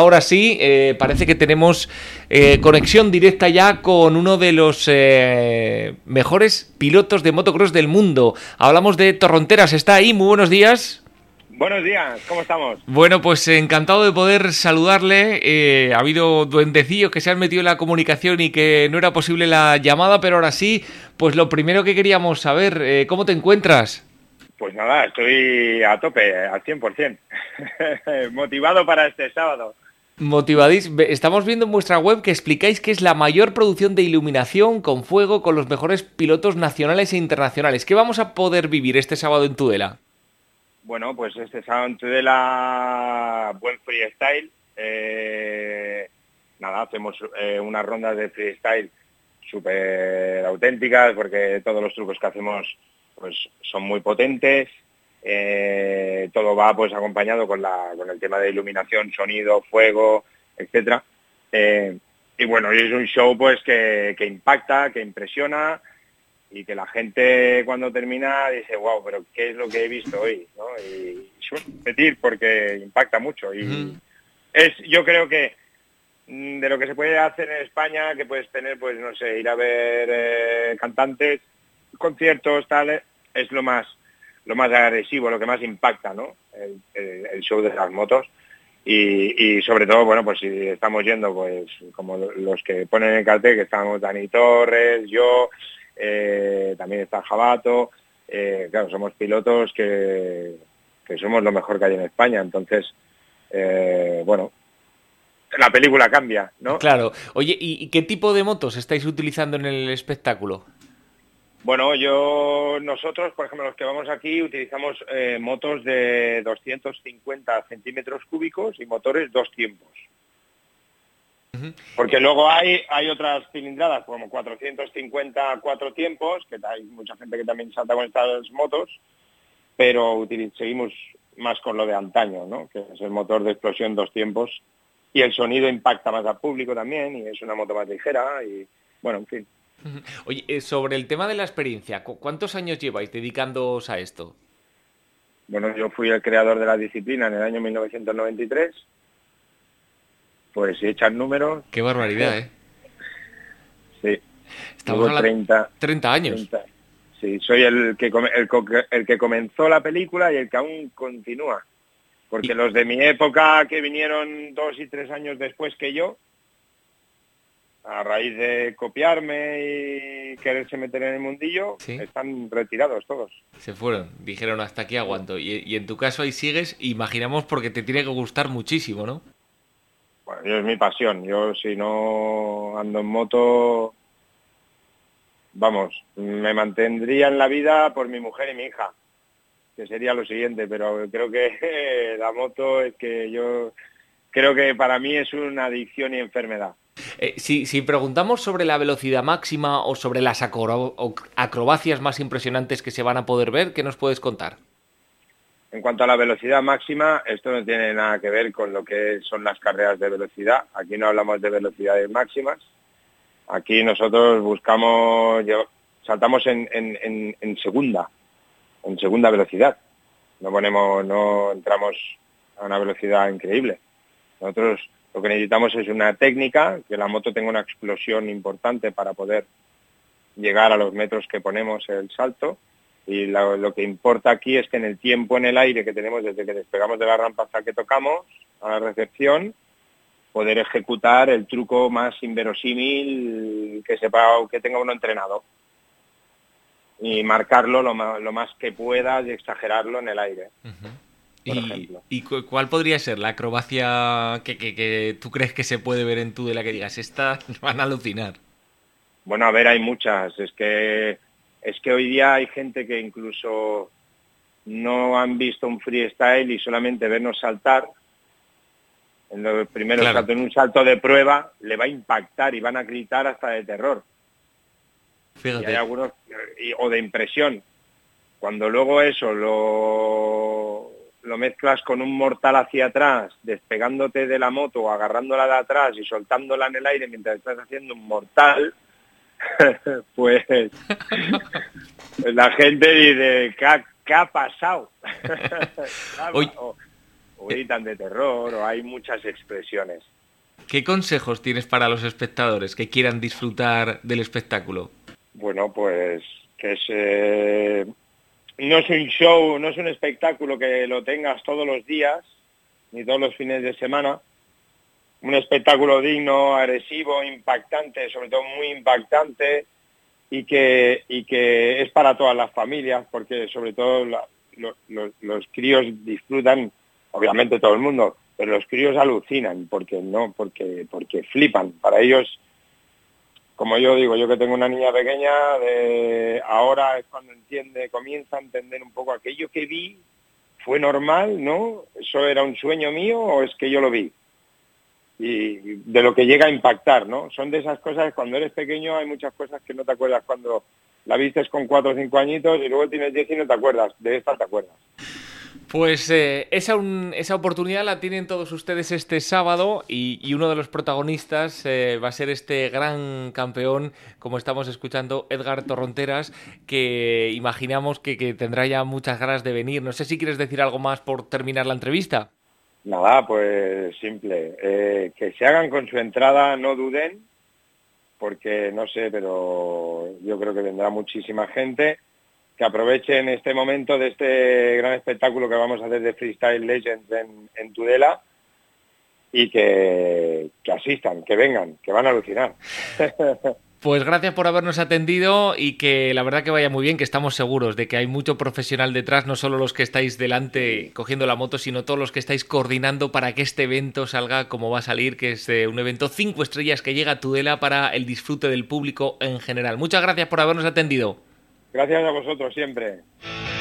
Ahora sí, eh, parece que tenemos eh, conexión directa ya con uno de los eh, mejores pilotos de motocross del mundo. Hablamos de Torronteras, está ahí, muy buenos días. Buenos días, ¿cómo estamos? Bueno, pues encantado de poder saludarle. ha habido duendecillos que se han metido en la comunicación y que no era posible la llamada, pero ahora sí, pues lo primero que queríamos saber, ¿cómo te encuentras? Pues nada, estoy a tope, al 100%, motivado para este sábado. Motivadís, estamos viendo en vuestra web que explicáis que es la mayor producción de iluminación con fuego con los mejores pilotos nacionales e internacionales. ¿Qué vamos a poder vivir este sábado en Tudela? Bueno, pues este sábado en Tudela, buen freestyle. Eh, nada, hacemos eh, unas rondas de freestyle súper auténticas porque todos los trucos que hacemos pues son muy potentes. Eh, todo va pues acompañado con, la, con el tema de iluminación, sonido, fuego, etcétera. Eh, y bueno, es un show pues que, impacta, que impresiona y que la gente cuando termina dice, wow, pero ¿qué es lo que he visto hoy? Y suele repetir porque impacta mucho. Y es, yo creo que mm, de lo que se puede hacer en España, que puedes tener, pues no sé, ir a ver eh, cantantes, conciertos, tal, es lo más lo más agresivo, lo que más impacta, ¿no? El, show de las motos. Y, sobre todo, bueno, pues si estamos yendo, pues como los que ponen el cartel, que estamos Dani Torres, yo, eh, también está Jabato, eh, claro, somos pilotos que, somos lo mejor que hay en España, entonces, eh, bueno, la película cambia, ¿no? Claro. Oye, ¿y qué tipo de motos estáis utilizando en el espectáculo? Bueno, yo, nosotros, por ejemplo, los que vamos aquí, utilizamos eh, motos de 250 centímetros cúbicos y motores dos tiempos. Porque luego hay, hay otras cilindradas como 450 cuatro tiempos, que hay mucha gente que también salta con estas motos, pero seguimos más con lo de antaño, ¿no? que es el motor de explosión dos tiempos, y el sonido impacta más al público también, y es una moto más ligera, y bueno, en fin. Oye, eh, sobre el tema de la experiencia, ¿cuántos años lleváis dedicándoos a esto? Bueno, yo fui el creador de la disciplina en el año 1993. Pues si echan números... Qué barbaridad, ¿eh? Sí. Estamos a 30, 30 años. Sí, soy el que, el, que comenzó la película y el que aún continúa. Porque los de mi época que vinieron dos y tres años después que yo, a raíz de copiarme y quererse meter en el mundillo, están retirados todos. Se fueron, dijeron hasta aquí aguanto. Y, en tu caso ahí sigues, imaginamos porque te tiene que gustar muchísimo, ¿no? Bueno, yo es mi pasión. Yo si no ando en moto, vamos, me mantendría en la vida por mi mujer y mi hija, que sería lo siguiente, pero creo que la moto es que yo creo que para mí es una adicción y enfermedad. Eh, si, preguntamos sobre la velocidad máxima o sobre las acrobacias más impresionantes que se van a poder ver, ¿qué nos puedes contar? En cuanto a la velocidad máxima, esto no tiene nada que ver con lo que son las carreras de velocidad. Aquí no hablamos de velocidades máximas. Aquí nosotros buscamos, saltamos en, en segunda, en segunda velocidad. No ponemos, no entramos a una velocidad increíble. Nosotros lo que necesitamos es una técnica, que la moto tenga una explosión importante para poder llegar a los metros que ponemos el salto. Y lo, que importa aquí es que en el tiempo en el aire que tenemos desde que despegamos de la rampa hasta que tocamos a la recepción, poder ejecutar el truco más inverosímil que sepa que tenga uno entrenado. Y marcarlo lo más, que pueda y exagerarlo en el aire y, cuál podría ser la acrobacia que, tú crees que se puede ver en tú de la que digas, esta van a alucinar? Bueno, a ver, hay muchas. Es que, es que hoy día hay gente que incluso no han visto un freestyle y solamente vernos saltar, en los primeros saltos, en un salto de prueba, le va a impactar y van a gritar hasta de terror. Fíjate. Y hay algunos, o de impresión. Cuando luego eso lo lo mezclas con un mortal hacia atrás, despegándote de la moto agarrándola de atrás y soltándola en el aire mientras estás haciendo un mortal, pues la gente dice, ¿qué ha, pasado? o gritan de terror, o hay muchas expresiones. ¿Qué consejos tienes para los espectadores que quieran disfrutar del espectáculo? Bueno, pues que es, eh, no es un show, no es un espectáculo que lo tengas todos los días, ni todos los fines de semana. Un espectáculo digno, agresivo, impactante, sobre todo muy impactante, y que, y que es para todas las familias, porque sobre todo los críos disfrutan, obviamente todo el mundo, pero los críos alucinan, porque no, porque, porque flipan. Para ellos, como yo digo, yo que tengo una niña pequeña, ahora es cuando entiende, comienza a entender un poco aquello que vi, fue normal, ¿no? ¿Eso era un sueño mío o es que yo lo vi? y de lo que llega a impactar, ¿no? Son de esas cosas, cuando eres pequeño hay muchas cosas que no te acuerdas cuando la vistes con cuatro o cinco añitos y luego tienes diez y no te acuerdas, de esta te acuerdas. Pues eh, esa, esa, oportunidad la tienen todos ustedes este sábado y, uno de los protagonistas eh, va a ser este gran campeón, como estamos escuchando, Edgar Torronteras, que imaginamos que, que tendrá ya muchas ganas de venir. No sé si quieres decir algo más por terminar la entrevista. Nada, pues simple. Eh, que se hagan con su entrada, no duden, porque no sé, pero yo creo que vendrá muchísima gente. Que aprovechen este momento de este gran espectáculo que vamos a hacer de Freestyle Legends en, Tudela y que, que asistan, que vengan, que van a alucinar. Pues gracias por habernos atendido y que la verdad que vaya muy bien, que estamos seguros de que hay mucho profesional detrás, no solo los que estáis delante cogiendo la moto, sino todos los que estáis coordinando para que este evento salga como va a salir, que es eh, un evento cinco estrellas que llega a Tudela para el disfrute del público en general. Muchas gracias por habernos atendido. Gracias a vosotros siempre.